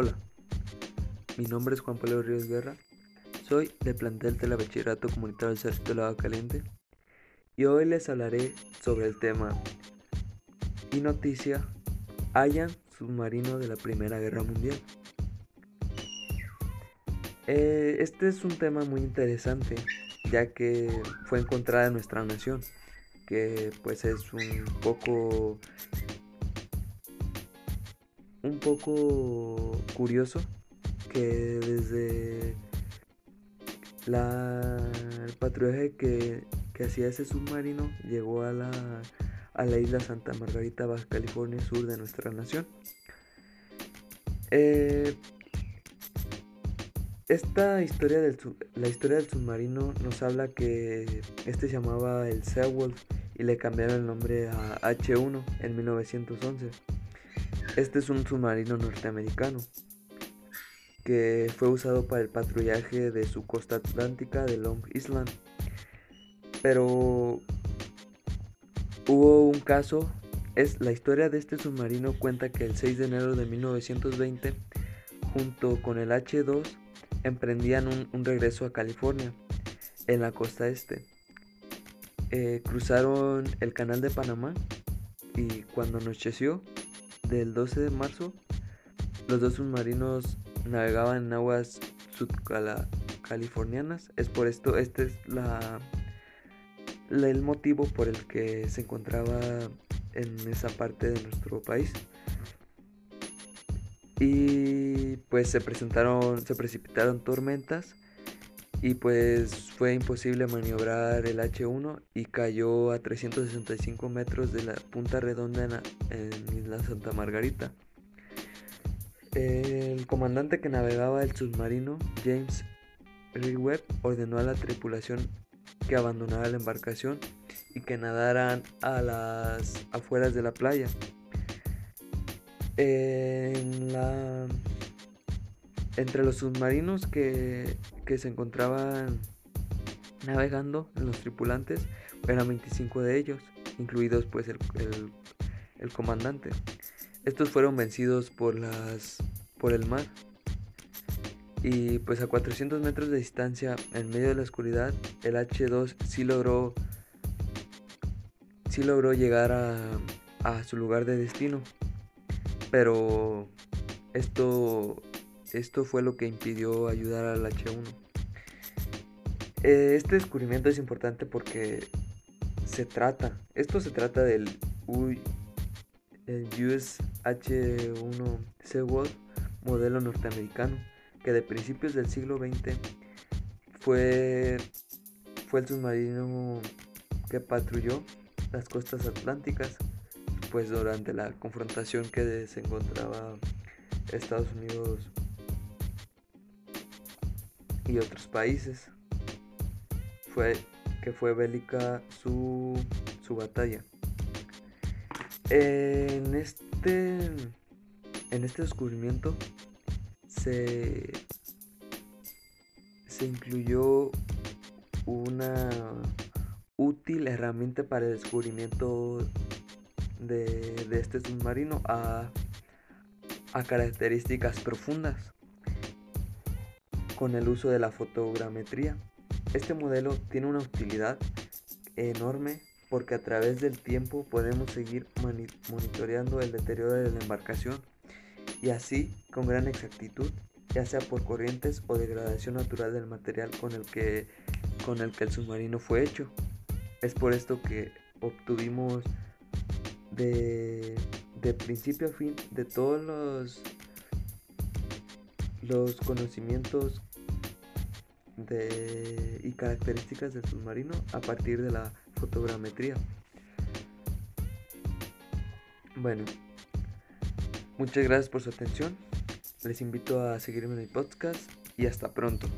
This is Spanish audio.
Hola, mi nombre es Juan Pablo Ríos Guerra, soy del plantel de la Bachillerato Comunitario del Ejército de Agua Caliente y hoy les hablaré sobre el tema y noticia hayan submarino de la Primera Guerra Mundial. Eh, este es un tema muy interesante ya que fue encontrada en nuestra nación, que pues es un poco un poco curioso que desde la, el patrullaje que, hacía ese submarino llegó a la, a la isla Santa Margarita, Baja California Sur de nuestra nación. Eh, esta historia del, la historia del submarino nos habla que este se llamaba el Seawolf y le cambiaron el nombre a H1 en 1911. Este es un submarino norteamericano que fue usado para el patrullaje de su costa atlántica de Long Island. Pero hubo un caso, es la historia de este submarino cuenta que el 6 de enero de 1920, junto con el H2, emprendían un, regreso a California, en la costa este. Eh, cruzaron el canal de Panamá y cuando anocheció, del 12 de marzo, los dos submarinos navegaban en aguas sudcalifornianas. Es por esto, este es la, el motivo por el que se encontraba en esa parte de nuestro país. Y pues se presentaron, se precipitaron tormentas y pues fue imposible maniobrar el H1 y cayó a 365 metros de la punta redonda en, en Isla Santa Margarita. El comandante que navegaba el submarino, James Webb, ordenó a la tripulación que abandonara la embarcación y que nadaran a las afueras de la playa. En la entre los submarinos que, se encontraban navegando los tripulantes eran 25 de ellos, incluidos pues el, el, comandante. Estos fueron vencidos por, las, por el mar y pues a 400 metros de distancia en medio de la oscuridad el H2 sí logró sí logró llegar a, a su lugar de destino pero esto esto fue lo que impidió ayudar al H1. Eh, este descubrimiento es importante porque se trata, esto se trata del US H1 Seaworld modelo norteamericano, que de principios del siglo XX fue, fue el submarino que patrulló las costas atlánticas, pues durante la confrontación que se encontraba Estados Unidos y otros países. Fue que fue bélica su, su batalla. En este en este descubrimiento se se incluyó una útil herramienta para el descubrimiento de, de este submarino a, a características profundas con el uso de la fotogrametría. Este modelo tiene una utilidad enorme porque a través del tiempo podemos seguir monitoreando el deterioro de la embarcación y así con gran exactitud, ya sea por corrientes o degradación natural del material con el que, con el, que el submarino fue hecho. Es por esto que obtuvimos de, de principio a fin de todos los, los conocimientos y características del submarino a partir de la fotogrametría. Bueno, muchas gracias por su atención. Les invito a seguirme en el podcast y hasta pronto.